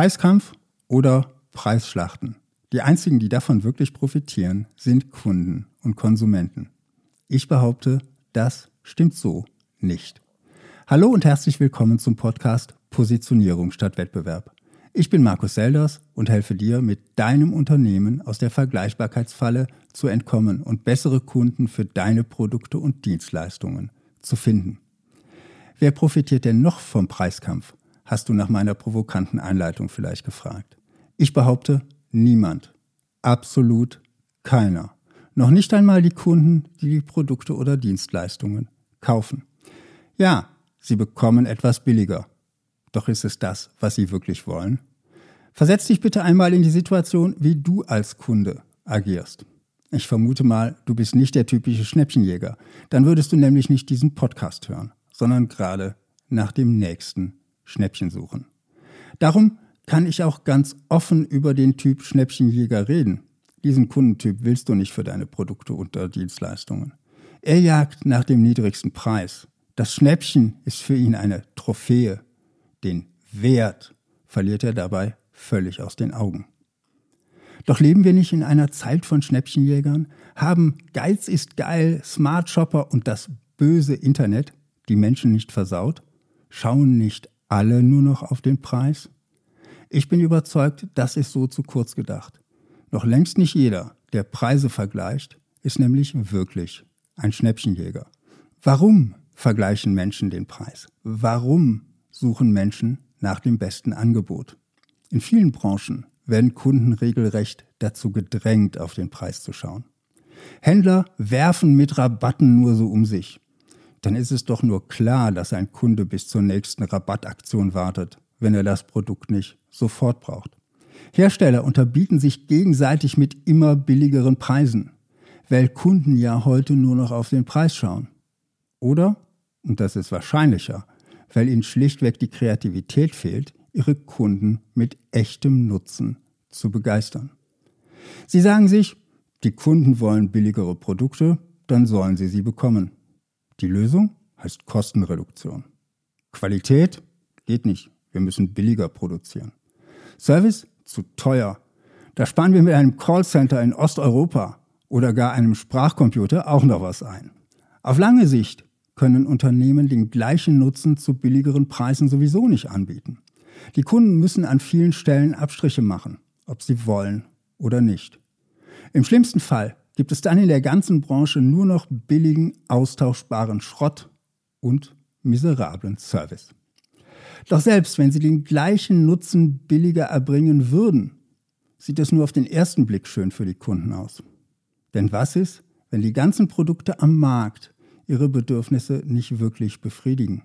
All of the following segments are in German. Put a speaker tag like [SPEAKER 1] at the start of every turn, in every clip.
[SPEAKER 1] Preiskampf oder Preisschlachten. Die einzigen, die davon wirklich profitieren, sind Kunden und Konsumenten. Ich behaupte, das stimmt so nicht. Hallo und herzlich willkommen zum Podcast Positionierung statt Wettbewerb. Ich bin Markus Selders und helfe dir, mit deinem Unternehmen aus der Vergleichbarkeitsfalle zu entkommen und bessere Kunden für deine Produkte und Dienstleistungen zu finden. Wer profitiert denn noch vom Preiskampf? Hast du nach meiner provokanten Einleitung vielleicht gefragt. Ich behaupte, niemand. Absolut keiner. Noch nicht einmal die Kunden, die die Produkte oder Dienstleistungen kaufen. Ja, sie bekommen etwas billiger. Doch ist es das, was sie wirklich wollen? Versetz dich bitte einmal in die Situation, wie du als Kunde agierst. Ich vermute mal, du bist nicht der typische Schnäppchenjäger. Dann würdest du nämlich nicht diesen Podcast hören, sondern gerade nach dem nächsten Schnäppchen suchen. Darum kann ich auch ganz offen über den Typ Schnäppchenjäger reden. Diesen Kundentyp willst du nicht für deine Produkte oder Dienstleistungen. Er jagt nach dem niedrigsten Preis. Das Schnäppchen ist für ihn eine Trophäe. Den Wert verliert er dabei völlig aus den Augen. Doch leben wir nicht in einer Zeit von Schnäppchenjägern? Haben Geiz ist geil, Smart Shopper und das böse Internet die Menschen nicht versaut? Schauen nicht alle nur noch auf den Preis? Ich bin überzeugt, das ist so zu kurz gedacht. Noch längst nicht jeder, der Preise vergleicht, ist nämlich wirklich ein Schnäppchenjäger. Warum vergleichen Menschen den Preis? Warum suchen Menschen nach dem besten Angebot? In vielen Branchen werden Kunden regelrecht dazu gedrängt, auf den Preis zu schauen. Händler werfen mit Rabatten nur so um sich dann ist es doch nur klar, dass ein Kunde bis zur nächsten Rabattaktion wartet, wenn er das Produkt nicht sofort braucht. Hersteller unterbieten sich gegenseitig mit immer billigeren Preisen, weil Kunden ja heute nur noch auf den Preis schauen. Oder, und das ist wahrscheinlicher, weil ihnen schlichtweg die Kreativität fehlt, ihre Kunden mit echtem Nutzen zu begeistern. Sie sagen sich, die Kunden wollen billigere Produkte, dann sollen sie sie bekommen. Die Lösung heißt Kostenreduktion. Qualität geht nicht. Wir müssen billiger produzieren. Service zu teuer. Da sparen wir mit einem Callcenter in Osteuropa oder gar einem Sprachcomputer auch noch was ein. Auf lange Sicht können Unternehmen den gleichen Nutzen zu billigeren Preisen sowieso nicht anbieten. Die Kunden müssen an vielen Stellen Abstriche machen, ob sie wollen oder nicht. Im schlimmsten Fall gibt es dann in der ganzen Branche nur noch billigen, austauschbaren Schrott und miserablen Service. Doch selbst wenn sie den gleichen Nutzen billiger erbringen würden, sieht es nur auf den ersten Blick schön für die Kunden aus. Denn was ist, wenn die ganzen Produkte am Markt ihre Bedürfnisse nicht wirklich befriedigen?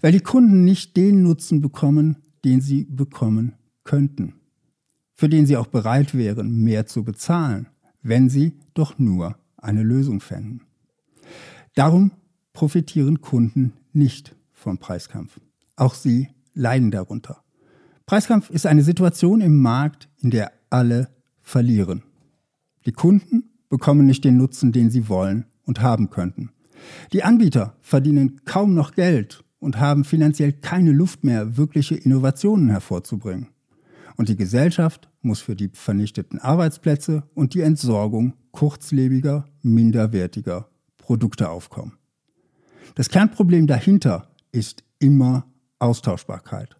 [SPEAKER 1] Weil die Kunden nicht den Nutzen bekommen, den sie bekommen könnten, für den sie auch bereit wären, mehr zu bezahlen wenn sie doch nur eine Lösung fänden. Darum profitieren Kunden nicht vom Preiskampf. Auch sie leiden darunter. Preiskampf ist eine Situation im Markt, in der alle verlieren. Die Kunden bekommen nicht den Nutzen, den sie wollen und haben könnten. Die Anbieter verdienen kaum noch Geld und haben finanziell keine Luft mehr, wirkliche Innovationen hervorzubringen. Und die Gesellschaft muss für die vernichteten Arbeitsplätze und die Entsorgung kurzlebiger, minderwertiger Produkte aufkommen. Das Kernproblem dahinter ist immer Austauschbarkeit.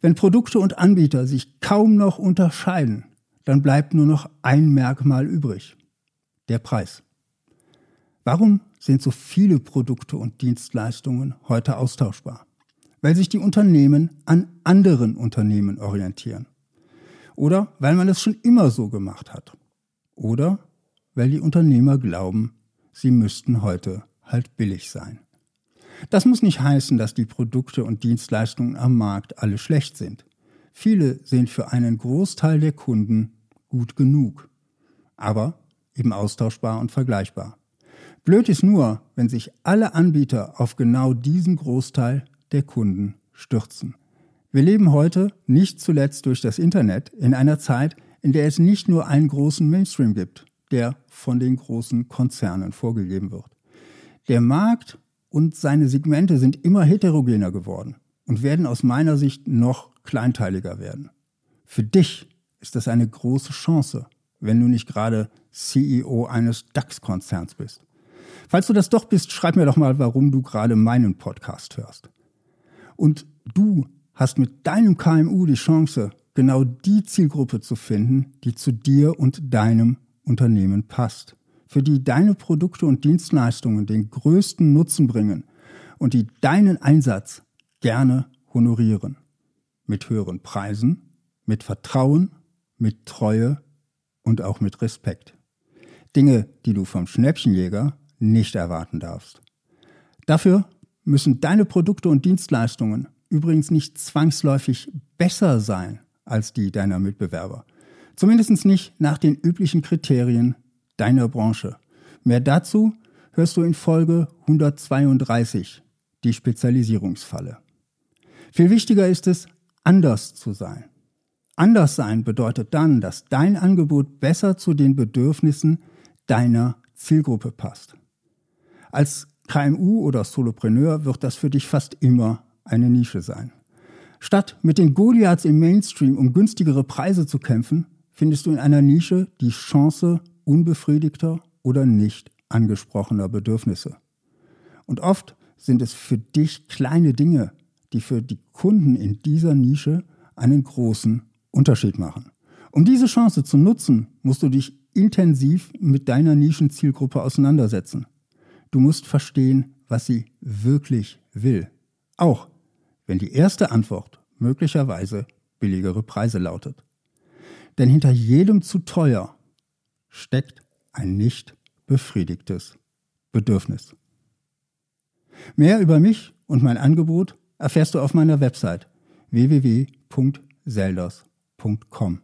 [SPEAKER 1] Wenn Produkte und Anbieter sich kaum noch unterscheiden, dann bleibt nur noch ein Merkmal übrig, der Preis. Warum sind so viele Produkte und Dienstleistungen heute austauschbar? Weil sich die Unternehmen an anderen Unternehmen orientieren. Oder weil man es schon immer so gemacht hat. Oder weil die Unternehmer glauben, sie müssten heute halt billig sein. Das muss nicht heißen, dass die Produkte und Dienstleistungen am Markt alle schlecht sind. Viele sind für einen Großteil der Kunden gut genug, aber eben austauschbar und vergleichbar. Blöd ist nur, wenn sich alle Anbieter auf genau diesen Großteil der Kunden stürzen. Wir leben heute, nicht zuletzt durch das Internet, in einer Zeit, in der es nicht nur einen großen Mainstream gibt, der von den großen Konzernen vorgegeben wird. Der Markt und seine Segmente sind immer heterogener geworden und werden aus meiner Sicht noch kleinteiliger werden. Für dich ist das eine große Chance, wenn du nicht gerade CEO eines DAX-Konzerns bist. Falls du das doch bist, schreib mir doch mal, warum du gerade meinen Podcast hörst. Und du hast mit deinem KMU die Chance, genau die Zielgruppe zu finden, die zu dir und deinem Unternehmen passt, für die deine Produkte und Dienstleistungen den größten Nutzen bringen und die deinen Einsatz gerne honorieren. Mit höheren Preisen, mit Vertrauen, mit Treue und auch mit Respekt. Dinge, die du vom Schnäppchenjäger nicht erwarten darfst. Dafür müssen deine Produkte und Dienstleistungen übrigens nicht zwangsläufig besser sein als die deiner Mitbewerber. Zumindest nicht nach den üblichen Kriterien deiner Branche. Mehr dazu hörst du in Folge 132, die Spezialisierungsfalle. Viel wichtiger ist es, anders zu sein. Anders sein bedeutet dann, dass dein Angebot besser zu den Bedürfnissen deiner Zielgruppe passt. Als KMU oder Solopreneur wird das für dich fast immer eine Nische sein. Statt mit den Goliaths im Mainstream um günstigere Preise zu kämpfen, findest du in einer Nische die Chance unbefriedigter oder nicht angesprochener Bedürfnisse. Und oft sind es für dich kleine Dinge, die für die Kunden in dieser Nische einen großen Unterschied machen. Um diese Chance zu nutzen, musst du dich intensiv mit deiner Nischenzielgruppe auseinandersetzen. Du musst verstehen, was sie wirklich will. Auch wenn die erste Antwort möglicherweise billigere Preise lautet. Denn hinter jedem zu teuer steckt ein nicht befriedigtes Bedürfnis. Mehr über mich und mein Angebot erfährst du auf meiner Website www.selders.com.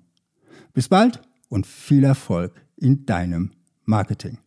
[SPEAKER 1] Bis bald und viel Erfolg in deinem Marketing.